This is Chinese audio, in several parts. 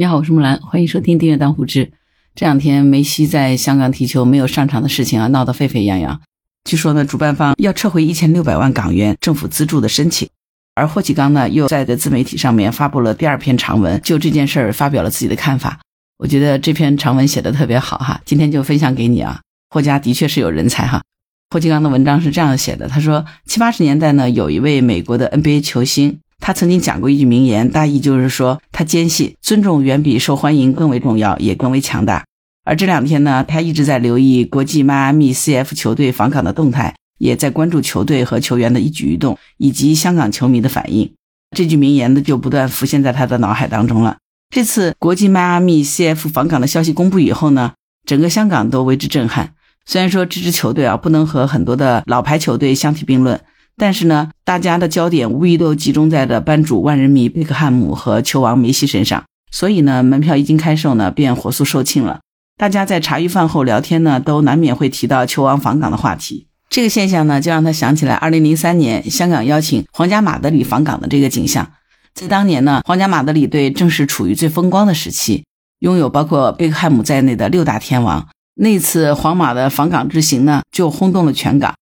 你好，我是木兰，欢迎收听订阅当户知。这两天梅西在香港踢球没有上场的事情啊，闹得沸沸扬扬。据说呢，主办方要撤回一千六百万港元政府资助的申请。而霍启刚呢，又在的自媒体上面发布了第二篇长文，就这件事儿发表了自己的看法。我觉得这篇长文写的特别好哈，今天就分享给你啊。霍家的确是有人才哈。霍启刚的文章是这样写的，他说七八十年代呢，有一位美国的 NBA 球星。他曾经讲过一句名言，大意就是说，他坚信尊重远比受欢迎更为重要，也更为强大。而这两天呢，他一直在留意国际迈阿密 CF 球队访港的动态，也在关注球队和球员的一举一动，以及香港球迷的反应。这句名言呢，就不断浮现在他的脑海当中了。这次国际迈阿密 CF 访港的消息公布以后呢，整个香港都为之震撼。虽然说这支球队啊，不能和很多的老牌球队相提并论。但是呢，大家的焦点无疑都集中在了班主万人迷贝克汉姆和球王梅西身上，所以呢，门票一经开售呢，便火速售罄了。大家在茶余饭后聊天呢，都难免会提到球王访港的话题。这个现象呢，就让他想起来2003年香港邀请皇家马德里访港的这个景象。在当年呢，皇家马德里队正是处于最风光的时期，拥有包括贝克汉姆在内的六大天王。那次皇马的访港之行呢，就轰动了全港。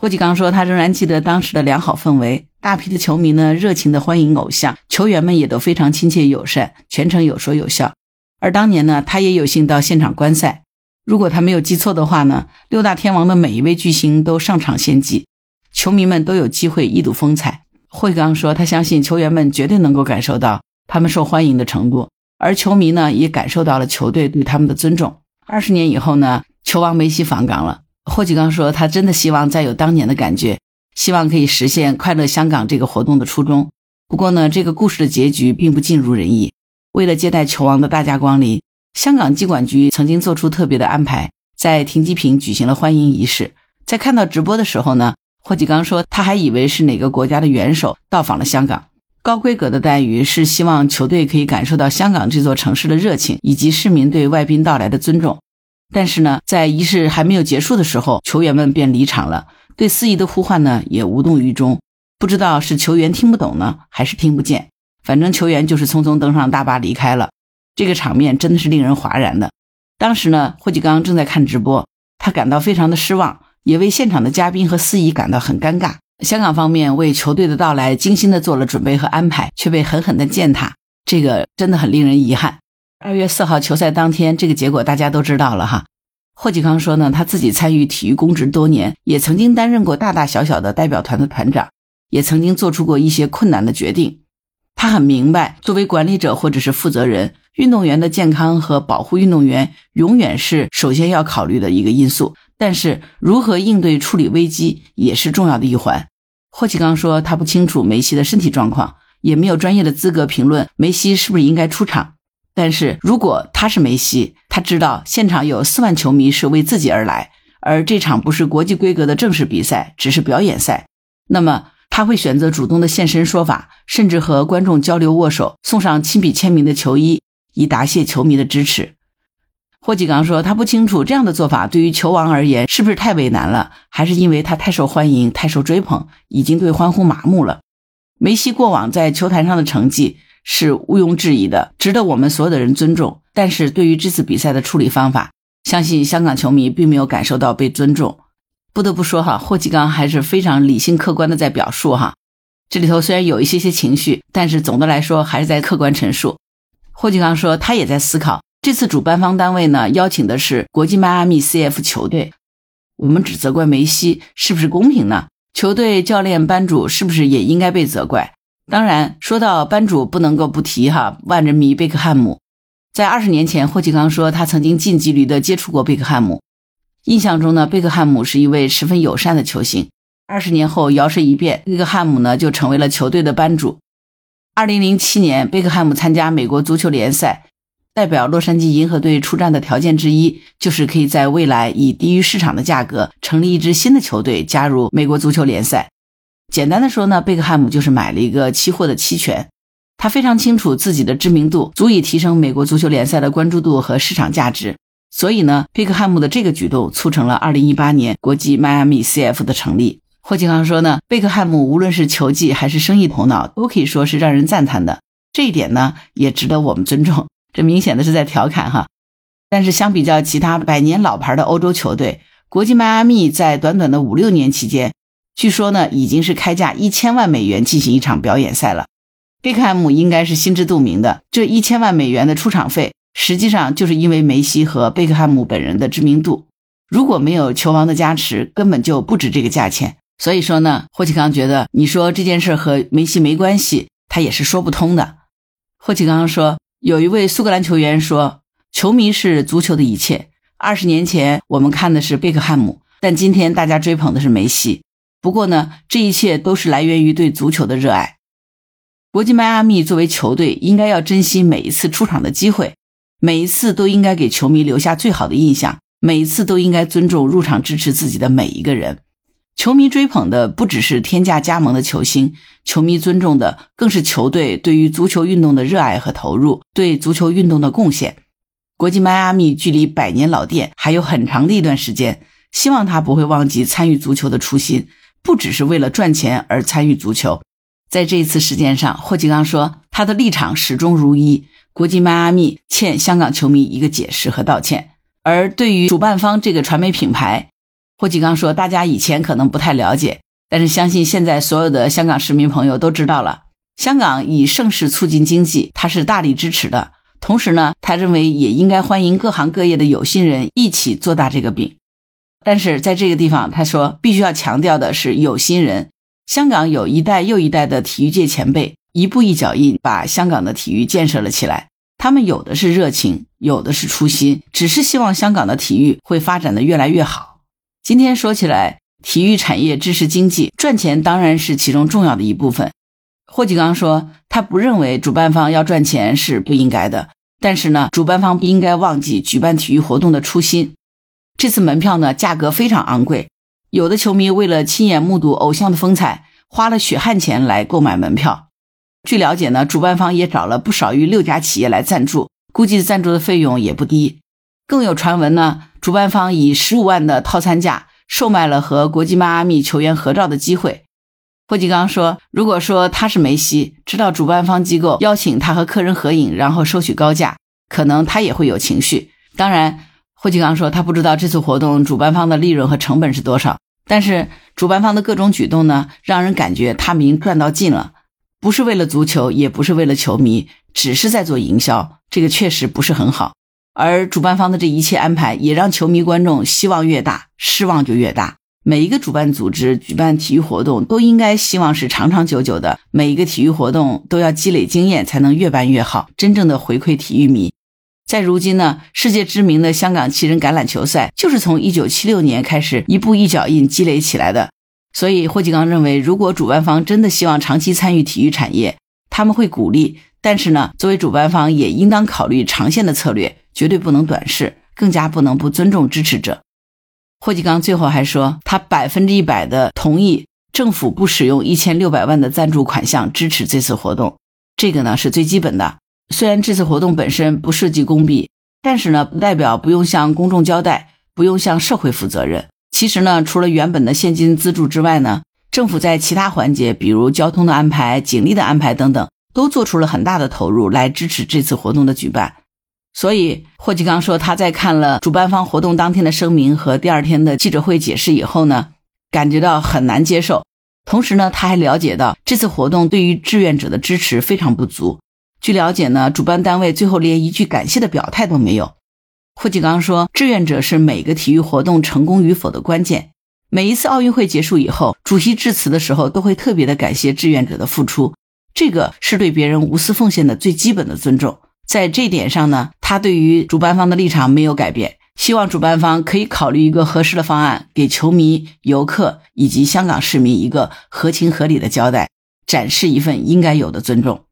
霍启刚说，他仍然记得当时的良好氛围，大批的球迷呢热情的欢迎偶像，球员们也都非常亲切友善，全程有说有笑。而当年呢，他也有幸到现场观赛。如果他没有记错的话呢，六大天王的每一位巨星都上场献技，球迷们都有机会一睹风采。霍启刚说，他相信球员们绝对能够感受到他们受欢迎的程度，而球迷呢也感受到了球队对他们的尊重。二十年以后呢，球王梅西访港了。霍启刚说：“他真的希望再有当年的感觉，希望可以实现快乐香港这个活动的初衷。不过呢，这个故事的结局并不尽如人意。为了接待球王的大驾光临，香港机管局曾经做出特别的安排，在停机坪举行了欢迎仪式。在看到直播的时候呢，霍启刚说他还以为是哪个国家的元首到访了香港。高规格的待遇是希望球队可以感受到香港这座城市的热情，以及市民对外宾到来的尊重。”但是呢，在仪式还没有结束的时候，球员们便离场了。对司仪的呼唤呢，也无动于衷。不知道是球员听不懂呢，还是听不见。反正球员就是匆匆登上大巴离开了。这个场面真的是令人哗然的。当时呢，霍启刚正在看直播，他感到非常的失望，也为现场的嘉宾和司仪感到很尴尬。香港方面为球队的到来精心的做了准备和安排，却被狠狠的践踏，这个真的很令人遗憾。二月四号球赛当天，这个结果大家都知道了哈。霍启刚说呢，他自己参与体育公职多年，也曾经担任过大大小小的代表团的团长，也曾经做出过一些困难的决定。他很明白，作为管理者或者是负责人，运动员的健康和保护运动员永远是首先要考虑的一个因素。但是，如何应对处理危机也是重要的一环。霍启刚说，他不清楚梅西的身体状况，也没有专业的资格评论梅西是不是应该出场。但是如果他是梅西，他知道现场有四万球迷是为自己而来，而这场不是国际规格的正式比赛，只是表演赛，那么他会选择主动的现身说法，甚至和观众交流握手，送上亲笔签名的球衣，以答谢球迷的支持。霍启刚说，他不清楚这样的做法对于球王而言是不是太为难了，还是因为他太受欢迎、太受追捧，已经对欢呼麻木了。梅西过往在球坛上的成绩。是毋庸置疑的，值得我们所有的人尊重。但是对于这次比赛的处理方法，相信香港球迷并没有感受到被尊重。不得不说哈，霍启刚还是非常理性客观的在表述哈。这里头虽然有一些些情绪，但是总的来说还是在客观陈述。霍启刚说，他也在思考，这次主办方单位呢邀请的是国际迈阿密 CF 球队，我们只责怪梅西是不是公平呢？球队教练班主是不是也应该被责怪？当然，说到班主，不能够不提哈万人迷贝克汉姆。在二十年前，霍启刚说他曾经近距离的接触过贝克汉姆，印象中呢，贝克汉姆是一位十分友善的球星。二十年后，摇身一变，贝克汉姆呢就成为了球队的班主。二零零七年，贝克汉姆参加美国足球联赛，代表洛杉矶银河队出战的条件之一，就是可以在未来以低于市场的价格成立一支新的球队，加入美国足球联赛。简单的说呢，贝克汉姆就是买了一个期货的期权。他非常清楚自己的知名度足以提升美国足球联赛的关注度和市场价值，所以呢，贝克汉姆的这个举动促成了2018年国际迈阿密 CF 的成立。霍启刚说呢，贝克汉姆无论是球技还是生意头脑，都可以说是让人赞叹的。这一点呢，也值得我们尊重。这明显的是在调侃哈。但是相比较其他百年老牌的欧洲球队，国际迈阿密在短短的五六年期间，据说呢已经是开价一千万美元进行一场表演赛了。贝克汉姆应该是心知肚明的，这一千万美元的出场费，实际上就是因为梅西和贝克汉姆本人的知名度。如果没有球王的加持，根本就不值这个价钱。所以说呢，霍启刚觉得你说这件事和梅西没关系，他也是说不通的。霍启刚说，有一位苏格兰球员说，球迷是足球的一切。二十年前我们看的是贝克汉姆，但今天大家追捧的是梅西。不过呢，这一切都是来源于对足球的热爱。国际迈阿密作为球队，应该要珍惜每一次出场的机会，每一次都应该给球迷留下最好的印象，每一次都应该尊重入场支持自己的每一个人。球迷追捧的不只是天价加盟的球星，球迷尊重的更是球队对于足球运动的热爱和投入，对足球运动的贡献。国际迈阿密距离百年老店还有很长的一段时间，希望他不会忘记参与足球的初心，不只是为了赚钱而参与足球。在这一次事件上，霍启刚说他的立场始终如一，国际迈阿密欠香港球迷一个解释和道歉。而对于主办方这个传媒品牌，霍启刚说：“大家以前可能不太了解，但是相信现在所有的香港市民朋友都知道了。香港以盛世促进经济，他是大力支持的。同时呢，他认为也应该欢迎各行各业的有心人一起做大这个饼。但是在这个地方，他说必须要强调的是有心人。香港有一代又一代的体育界前辈，一步一脚印把香港的体育建设了起来。他们有的是热情，有的是初心，只是希望香港的体育会发展的越来越好。”今天说起来，体育产业支持经济，赚钱当然是其中重要的一部分。霍启刚说，他不认为主办方要赚钱是不应该的，但是呢，主办方不应该忘记举办体育活动的初心。这次门票呢，价格非常昂贵，有的球迷为了亲眼目睹偶像的风采，花了血汗钱来购买门票。据了解呢，主办方也找了不少于六家企业来赞助，估计赞助的费用也不低。更有传闻呢。主办方以十五万的套餐价售卖了和国际迈阿密球员合照的机会。霍启刚说：“如果说他是梅西，知道主办方机构邀请他和客人合影，然后收取高价，可能他也会有情绪。当然，霍启刚说他不知道这次活动主办方的利润和成本是多少，但是主办方的各种举动呢，让人感觉他们已经赚到尽了，不是为了足球，也不是为了球迷，只是在做营销。这个确实不是很好。”而主办方的这一切安排，也让球迷观众希望越大，失望就越大。每一个主办组织举办体育活动，都应该希望是长长久久的。每一个体育活动都要积累经验，才能越办越好，真正的回馈体育迷。在如今呢，世界知名的香港七人橄榄球赛，就是从1976年开始一步一脚印积累起来的。所以霍启刚认为，如果主办方真的希望长期参与体育产业，他们会鼓励。但是呢，作为主办方，也应当考虑长线的策略。绝对不能短视，更加不能不尊重支持者。霍启刚最后还说，他百分之一百的同意政府不使用一千六百万的赞助款项支持这次活动，这个呢是最基本的。虽然这次活动本身不涉及公币，但是呢不代表不用向公众交代，不用向社会负责任。其实呢，除了原本的现金资助之外呢，政府在其他环节，比如交通的安排、警力的安排等等，都做出了很大的投入来支持这次活动的举办。所以，霍启刚说，他在看了主办方活动当天的声明和第二天的记者会解释以后呢，感觉到很难接受。同时呢，他还了解到这次活动对于志愿者的支持非常不足。据了解呢，主办单位最后连一句感谢的表态都没有。霍启刚说，志愿者是每个体育活动成功与否的关键。每一次奥运会结束以后，主席致辞的时候都会特别的感谢志愿者的付出，这个是对别人无私奉献的最基本的尊重。在这点上呢，他对于主办方的立场没有改变，希望主办方可以考虑一个合适的方案，给球迷、游客以及香港市民一个合情合理的交代，展示一份应该有的尊重。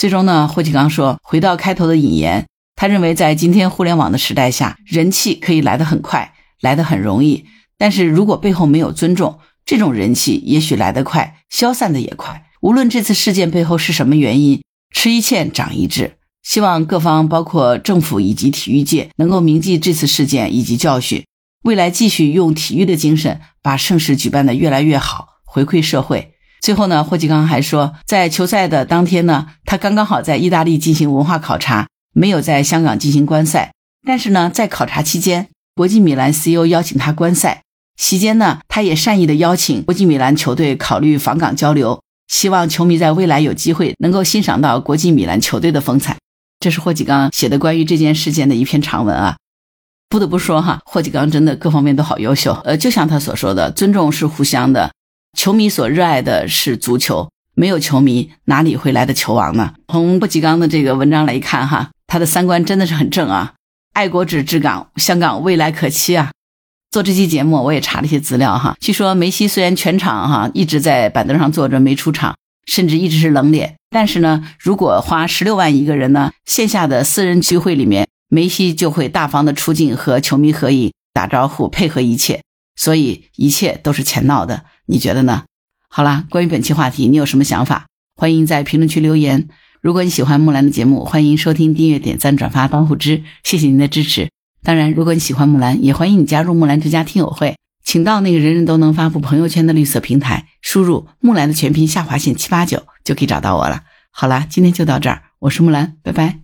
最终呢，霍启刚说，回到开头的引言，他认为在今天互联网的时代下，人气可以来得很快，来得很容易，但是如果背后没有尊重，这种人气也许来得快，消散的也快。无论这次事件背后是什么原因，吃一堑长一智。希望各方，包括政府以及体育界，能够铭记这次事件以及教训，未来继续用体育的精神，把盛世举办的越来越好，回馈社会。最后呢，霍启刚还说，在球赛的当天呢，他刚刚好在意大利进行文化考察，没有在香港进行观赛。但是呢，在考察期间，国际米兰 CEO 邀请他观赛，席间呢，他也善意的邀请国际米兰球队考虑访港交流，希望球迷在未来有机会能够欣赏到国际米兰球队的风采。这是霍启刚写的关于这件事件的一篇长文啊。不得不说哈，霍启刚真的各方面都好优秀。呃，就像他所说的，尊重是互相的，球迷所热爱的是足球，没有球迷哪里会来的球王呢？从霍启刚的这个文章来看哈，他的三观真的是很正啊。爱国者治港，香港未来可期啊！做这期节目，我也查了一些资料哈。据说梅西虽然全场哈一直在板凳上坐着没出场，甚至一直是冷脸，但是呢，如果花十六万一个人呢，线下的私人聚会里面，梅西就会大方的出镜和球迷合影、打招呼、配合一切，所以一切都是钱闹的。你觉得呢？好啦，关于本期话题，你有什么想法？欢迎在评论区留言。如果你喜欢木兰的节目，欢迎收听、订阅、点赞、转发、帮互知，谢谢您的支持。当然，如果你喜欢木兰，也欢迎你加入木兰之家听友会，请到那个人人都能发布朋友圈的绿色平台，输入木兰的全拼下划线七八九就可以找到我了。好啦，今天就到这儿，我是木兰，拜拜。